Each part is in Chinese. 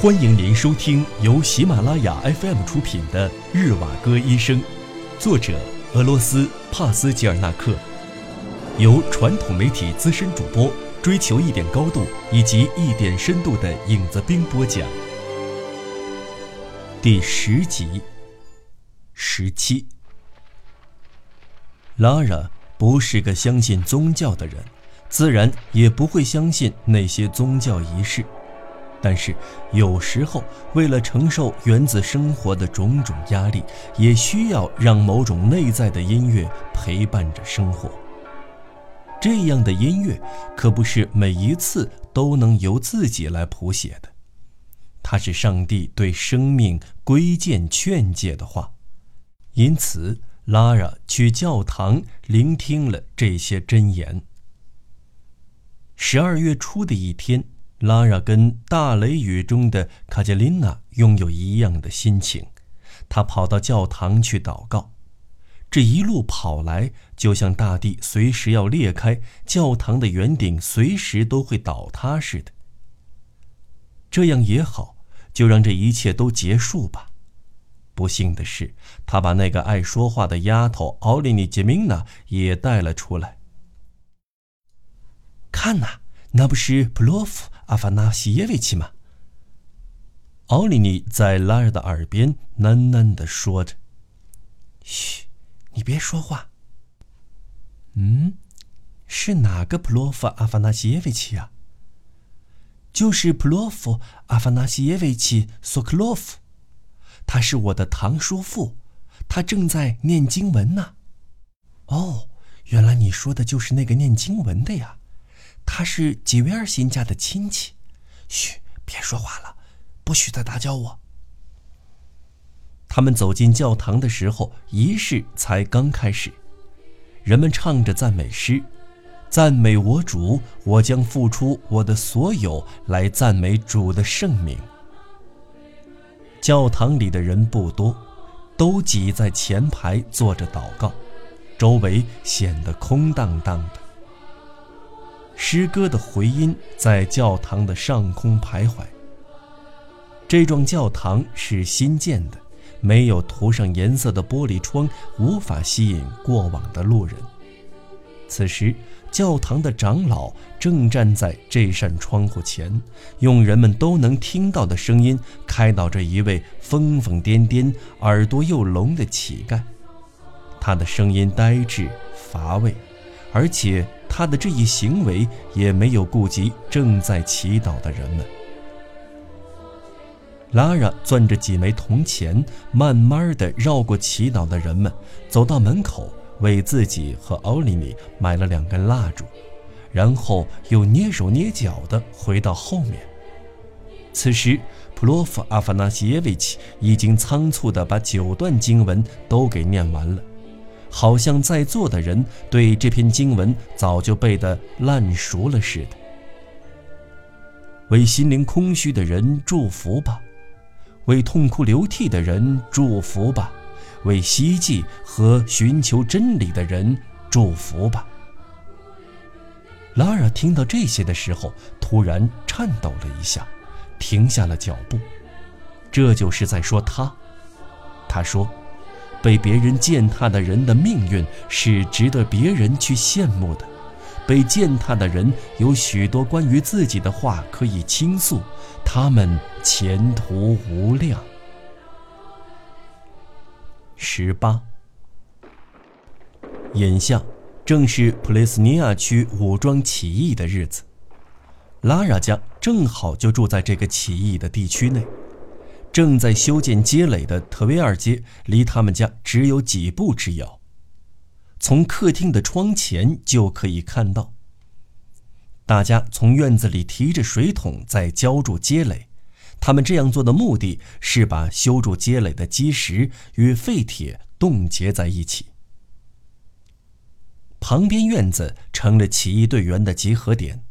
欢迎您收听由喜马拉雅 FM 出品的《日瓦戈医生》，作者俄罗斯帕斯吉尔纳克，由传统媒体资深主播追求一点高度以及一点深度的影子兵播讲。第十集，十七。拉拉不是个相信宗教的人，自然也不会相信那些宗教仪式。但是，有时候为了承受原子生活的种种压力，也需要让某种内在的音乐陪伴着生活。这样的音乐可不是每一次都能由自己来谱写的，它是上帝对生命规谏劝诫的话。因此，拉拉去教堂聆听了这些箴言。十二月初的一天。拉拉跟大雷雨中的卡捷琳娜拥有一样的心情，她跑到教堂去祷告。这一路跑来，就像大地随时要裂开，教堂的圆顶随时都会倒塌似的。这样也好，就让这一切都结束吧。不幸的是，他把那个爱说话的丫头奥利尼杰明娜也带了出来。看呐，那不是普洛夫。阿法纳西耶维奇吗？奥利尼在拉尔的耳边喃喃地说着：“嘘，你别说话。”“嗯，是哪个普洛夫阿法纳西耶维奇啊？”“就是普洛夫阿法纳西耶维奇索克洛夫，他是我的堂叔父，他正在念经文呢。”“哦，原来你说的就是那个念经文的呀。”他是吉维尔新家的亲戚，嘘，别说话了，不许再打搅我。他们走进教堂的时候，仪式才刚开始，人们唱着赞美诗，赞美我主，我将付出我的所有来赞美主的圣名。教堂里的人不多，都挤在前排坐着祷告，周围显得空荡荡的。诗歌的回音在教堂的上空徘徊。这幢教堂是新建的，没有涂上颜色的玻璃窗，无法吸引过往的路人。此时，教堂的长老正站在这扇窗户前，用人们都能听到的声音开导着一位疯疯癫癫、耳朵又聋的乞丐。他的声音呆滞乏味，而且。他的这一行为也没有顾及正在祈祷的人们。拉拉攥着几枚铜钱，慢慢的绕过祈祷的人们，走到门口，为自己和奥利尼买了两根蜡烛，然后又蹑手蹑脚的回到后面。此时，普洛夫阿法纳西耶维奇已经仓促的把九段经文都给念完了。好像在座的人对这篇经文早就背得烂熟了似的。为心灵空虚的人祝福吧，为痛哭流涕的人祝福吧，为希冀和寻求真理的人祝福吧。拉尔听到这些的时候，突然颤抖了一下，停下了脚步。这就是在说他。他说。被别人践踏的人的命运是值得别人去羡慕的，被践踏的人有许多关于自己的话可以倾诉，他们前途无量。十八，眼下正是普雷斯尼亚区武装起义的日子，拉拉家正好就住在这个起义的地区内。正在修建街垒的特维尔街离他们家只有几步之遥，从客厅的窗前就可以看到。大家从院子里提着水桶在浇筑街垒，他们这样做的目的是把修筑街垒的基石与废铁冻结在一起。旁边院子成了起义队员的集合点，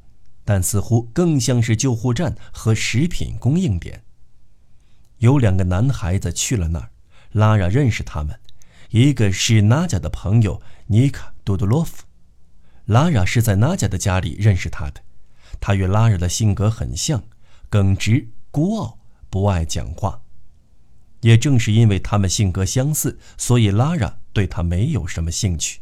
但似乎更像是救护站和食品供应点。有两个男孩子去了那儿，拉拉认识他们，一个是娜贾的朋友尼卡·杜杜洛夫，拉拉是在娜贾的家里认识他的，他与拉拉的性格很像，耿直、孤傲，不爱讲话。也正是因为他们性格相似，所以拉拉对他没有什么兴趣。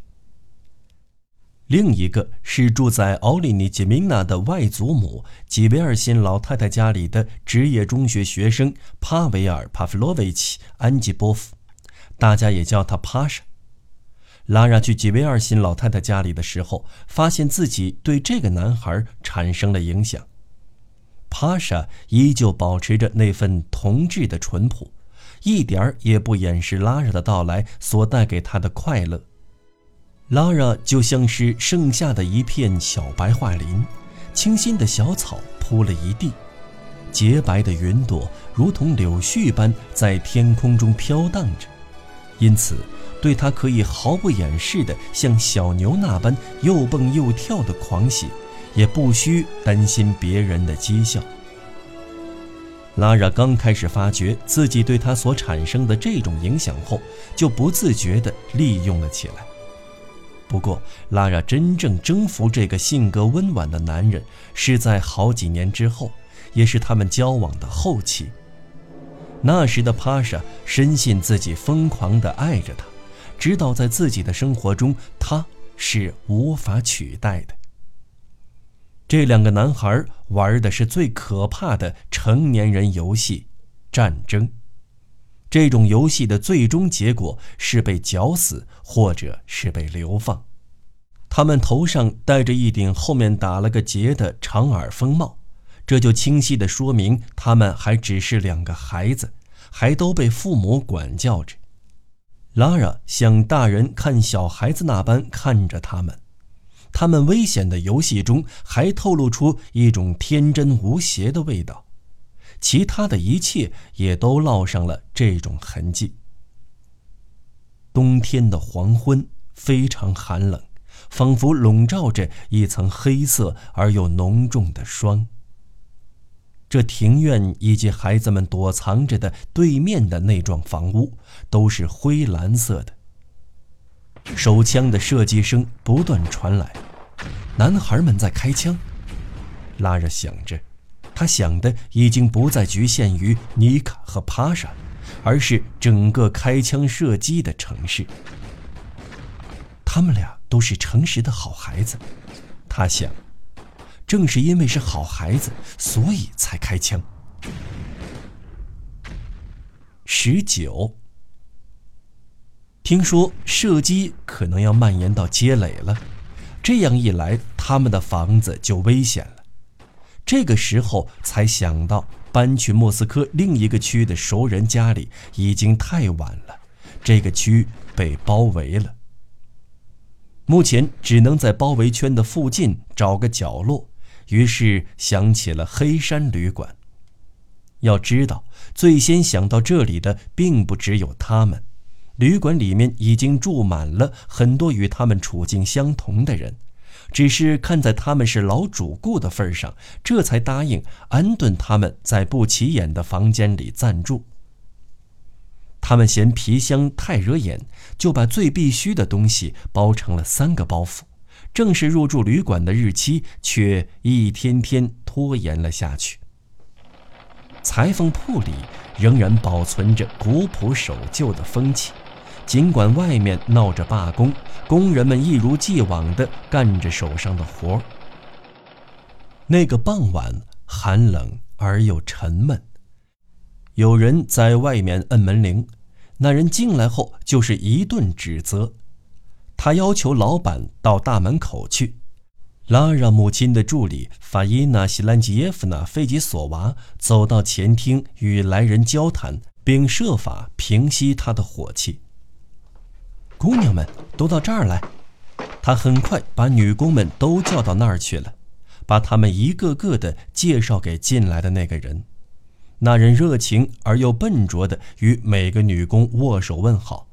另一个是住在奥利尼吉米娜的外祖母吉维尔辛老太太家里的职业中学学生帕维尔·帕夫洛维奇·安吉波夫，大家也叫他帕莎。拉拉去吉维尔辛老太太家里的时候，发现自己对这个男孩产生了影响。帕莎依旧保持着那份童稚的淳朴。一点儿也不掩饰拉拉的到来所带给他的快乐。拉拉就像是盛夏的一片小白桦林，清新的小草铺了一地，洁白的云朵如同柳絮般在天空中飘荡着，因此，对他可以毫不掩饰的像小牛那般又蹦又跳的狂喜，也不需担心别人的讥笑。拉拉刚开始发觉自己对他所产生的这种影响后，就不自觉地利用了起来。不过，拉拉真正征服这个性格温婉的男人，是在好几年之后，也是他们交往的后期。那时的帕莎深信自己疯狂地爱着他，知道在自己的生活中他是无法取代的。这两个男孩玩的是最可怕的成年人游戏——战争。这种游戏的最终结果是被绞死，或者是被流放。他们头上戴着一顶后面打了个结的长耳风帽，这就清晰地说明他们还只是两个孩子，还都被父母管教着。拉拉像大人看小孩子那般看着他们。他们危险的游戏中还透露出一种天真无邪的味道，其他的一切也都烙上了这种痕迹。冬天的黄昏非常寒冷，仿佛笼罩着一层黑色而又浓重的霜。这庭院以及孩子们躲藏着的对面的那幢房屋都是灰蓝色的。手枪的射击声不断传来。男孩们在开枪，拉着想着，他想的已经不再局限于尼卡和帕莎，而是整个开枪射击的城市。他们俩都是诚实的好孩子，他想，正是因为是好孩子，所以才开枪。十九，听说射击可能要蔓延到街垒了。这样一来，他们的房子就危险了。这个时候才想到搬去莫斯科另一个区的熟人家里，已经太晚了。这个区被包围了，目前只能在包围圈的附近找个角落。于是想起了黑山旅馆。要知道，最先想到这里的并不只有他们。旅馆里面已经住满了很多与他们处境相同的人，只是看在他们是老主顾的份上，这才答应安顿他们在不起眼的房间里暂住。他们嫌皮箱太惹眼，就把最必须的东西包成了三个包袱。正式入住旅馆的日期却一天天拖延了下去。裁缝铺里仍然保存着古朴守旧的风气。尽管外面闹着罢工，工人们一如既往地干着手上的活儿。那个傍晚寒冷而又沉闷，有人在外面摁门铃，那人进来后就是一顿指责。他要求老板到大门口去。拉让母亲的助理法伊娜·西兰吉耶夫娜·费吉索娃走到前厅与来人交谈，并设法平息他的火气。姑娘们都到这儿来，他很快把女工们都叫到那儿去了，把他们一个个的介绍给进来的那个人。那人热情而又笨拙的与每个女工握手问好，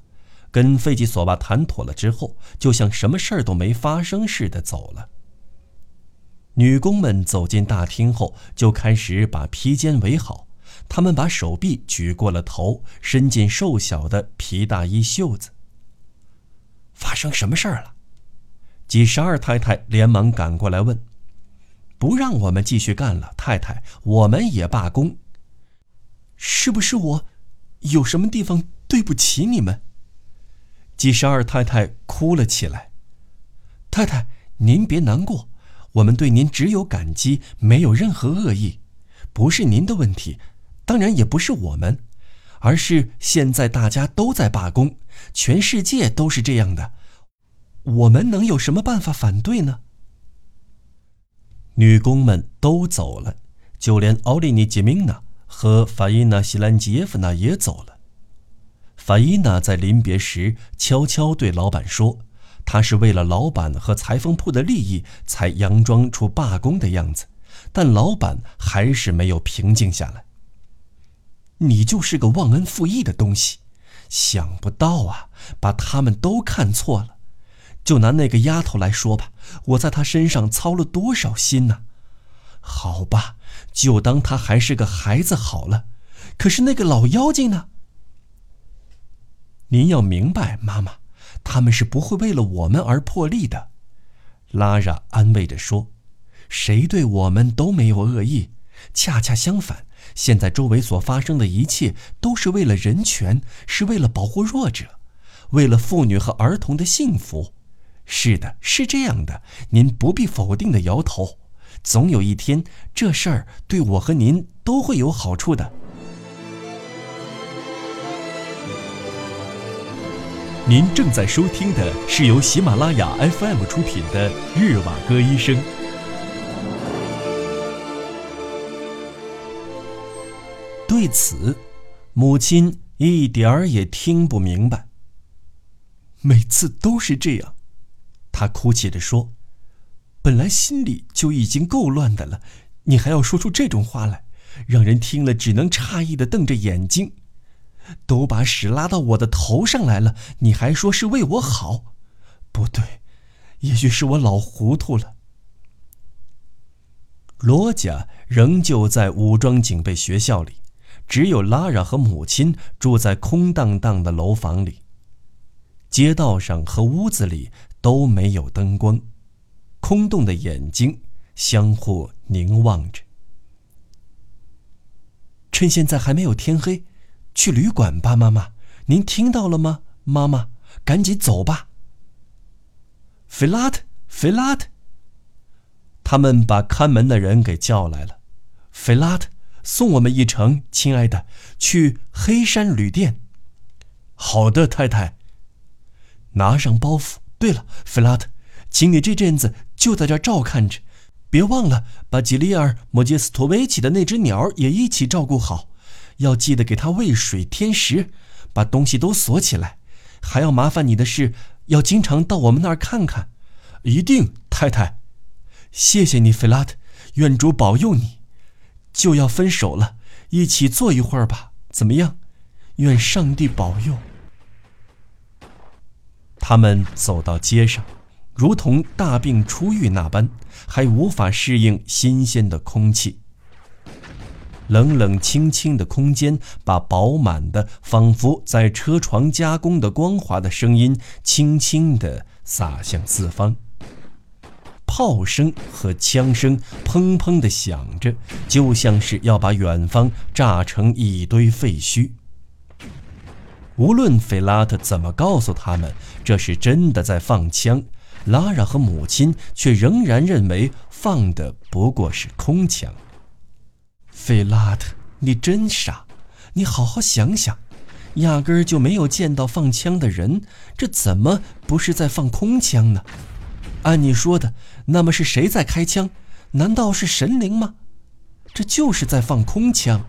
跟费吉索娃谈妥了之后，就像什么事儿都没发生似的走了。女工们走进大厅后，就开始把披肩围好，她们把手臂举过了头，伸进瘦小的皮大衣袖子。发生什么事儿了？几十二太太连忙赶过来问：“不让我们继续干了，太太，我们也罢工。”是不是我有什么地方对不起你们？吉十二太太哭了起来。太太，您别难过，我们对您只有感激，没有任何恶意，不是您的问题，当然也不是我们，而是现在大家都在罢工，全世界都是这样的，我们能有什么办法反对呢？女工们都走了，就连奥利尼·杰明娜和法伊娜·西兰吉耶夫娜也走了。法伊娜在临别时悄悄对老板说。她是为了老板和裁缝铺的利益才佯装出罢工的样子，但老板还是没有平静下来。你就是个忘恩负义的东西，想不到啊，把他们都看错了。就拿那个丫头来说吧，我在她身上操了多少心呢？好吧，就当她还是个孩子好了。可是那个老妖精呢？您要明白，妈妈。他们是不会为了我们而破例的，拉拉安慰着说：“谁对我们都没有恶意，恰恰相反，现在周围所发生的一切都是为了人权，是为了保护弱者，为了妇女和儿童的幸福。是的，是这样的，您不必否定的摇头。总有一天，这事儿对我和您都会有好处的。”您正在收听的是由喜马拉雅 FM 出品的《日瓦戈医生》。对此，母亲一点儿也听不明白。每次都是这样，她哭泣着说：“本来心里就已经够乱的了，你还要说出这种话来，让人听了只能诧异的瞪着眼睛。”都把屎拉到我的头上来了，你还说是为我好？不对，也许是我老糊涂了。罗家仍旧在武装警备学校里，只有拉拉和母亲住在空荡荡的楼房里。街道上和屋子里都没有灯光，空洞的眼睛相互凝望着。趁现在还没有天黑。去旅馆吧，妈妈，您听到了吗？妈妈，赶紧走吧。菲拉特，菲拉特。他们把看门的人给叫来了。菲拉特，送我们一程，亲爱的，去黑山旅店。好的，太太。拿上包袱。对了，菲拉特，请你这阵子就在这照看着，别忘了把吉利尔·莫杰斯托维奇的那只鸟也一起照顾好。要记得给它喂水添食，把东西都锁起来。还要麻烦你的是，要经常到我们那儿看看。一定，太太。谢谢你，菲拉特。愿主保佑你。就要分手了，一起坐一会儿吧。怎么样？愿上帝保佑。他们走到街上，如同大病初愈那般，还无法适应新鲜的空气。冷冷清清的空间，把饱满的、仿佛在车床加工的光滑的声音，轻轻地洒向四方。炮声和枪声砰砰地响着，就像是要把远方炸成一堆废墟。无论菲拉特怎么告诉他们这是真的在放枪，拉拉和母亲却仍然认为放的不过是空枪。菲拉特，你真傻！你好好想想，压根儿就没有见到放枪的人，这怎么不是在放空枪呢？按你说的，那么是谁在开枪？难道是神灵吗？这就是在放空枪。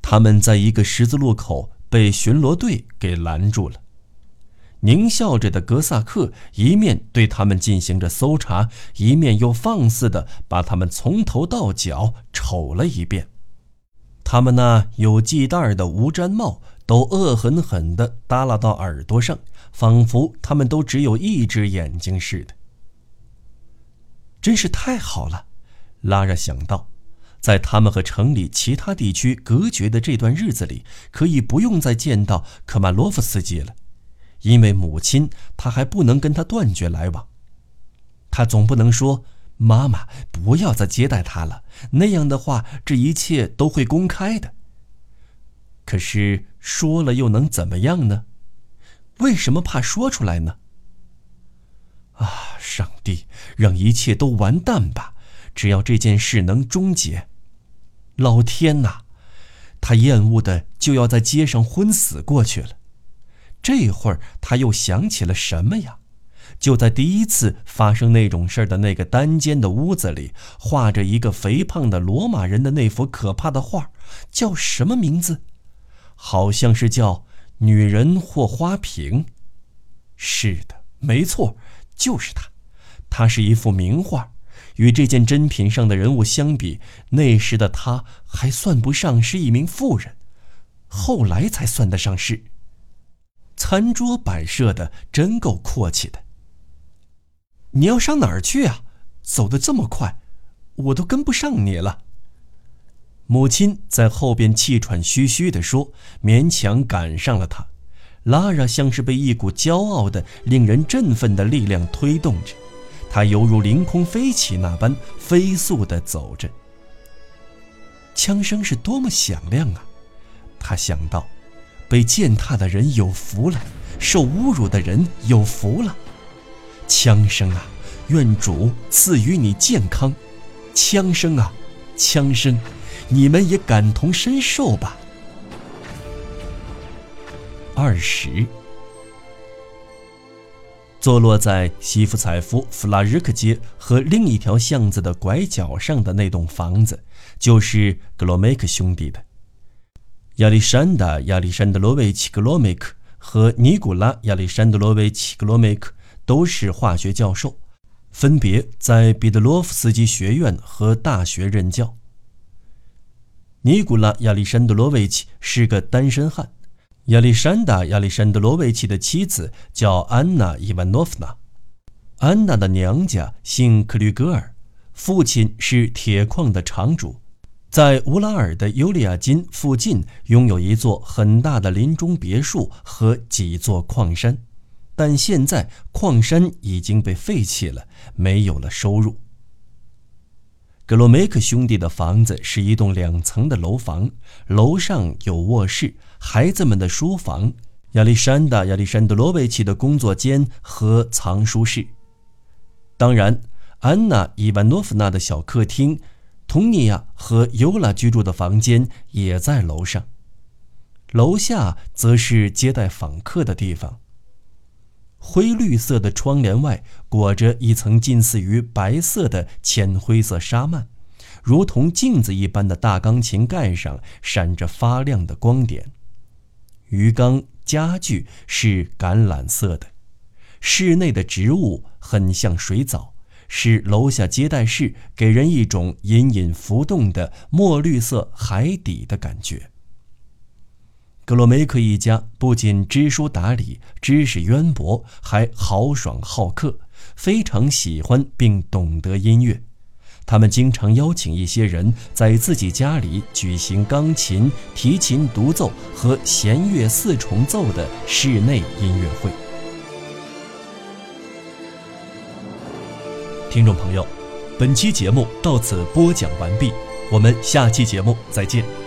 他们在一个十字路口被巡逻队给拦住了。狞笑着的格萨克一面对他们进行着搜查，一面又放肆地把他们从头到脚瞅了一遍。他们那有系带的无毡帽都恶狠狠地耷拉到耳朵上，仿佛他们都只有一只眼睛似的。真是太好了，拉拉想到，在他们和城里其他地区隔绝的这段日子里，可以不用再见到科马洛夫斯基了。因为母亲，他还不能跟他断绝来往。他总不能说妈妈，不要再接待他了，那样的话，这一切都会公开的。可是说了又能怎么样呢？为什么怕说出来呢？啊，上帝，让一切都完蛋吧！只要这件事能终结。老天哪，他厌恶的就要在街上昏死过去了。这会儿他又想起了什么呀？就在第一次发生那种事儿的那个单间的屋子里，画着一个肥胖的罗马人的那幅可怕的画，叫什么名字？好像是叫《女人或花瓶》。是的，没错，就是它。它是一幅名画，与这件珍品上的人物相比，那时的她还算不上是一名妇人，后来才算得上是。餐桌摆设的真够阔气的。你要上哪儿去啊？走得这么快，我都跟不上你了。母亲在后边气喘吁吁地说，勉强赶上了他。拉拉像是被一股骄傲的、令人振奋的力量推动着，他犹如凌空飞起那般飞速地走着。枪声是多么响亮啊！他想到，被践踏的人有福了，受侮辱的人有福了。枪声啊，愿主赐予你健康。枪声啊，枪声，你们也感同身受吧。二十，坐落在西夫采夫弗拉日克街和另一条巷子的拐角上的那栋房子，就是格罗梅克兄弟的。亚历山大·亚历山德罗维奇·格罗梅克和尼古拉·亚历山德罗维奇·格罗梅克。都是化学教授，分别在彼得罗夫斯基学院和大学任教。尼古拉·亚历山德罗维奇是个单身汉，亚历山大·亚历山德罗维奇的妻子叫安娜·伊万诺夫娜。安娜的娘家姓克吕格尔，父亲是铁矿的厂主，在乌拉尔的尤利亚金附近拥有一座很大的林中别墅和几座矿山。但现在矿山已经被废弃了，没有了收入。格罗梅克兄弟的房子是一栋两层的楼房，楼上有卧室、孩子们的书房、亚历山大·亚历山德罗维奇的工作间和藏书室。当然，安娜·伊万诺夫娜的小客厅、佟尼亚和尤拉居住的房间也在楼上。楼下则是接待访客的地方。灰绿色的窗帘外裹着一层近似于白色的浅灰色纱幔，如同镜子一般的大钢琴盖上闪着发亮的光点。鱼缸家具是橄榄色的，室内的植物很像水藻，使楼下接待室给人一种隐隐浮动的墨绿色海底的感觉。格罗梅克一家不仅知书达理、知识渊博，还豪爽好客，非常喜欢并懂得音乐。他们经常邀请一些人在自己家里举行钢琴、提琴独奏和弦乐四重奏的室内音乐会。听众朋友，本期节目到此播讲完毕，我们下期节目再见。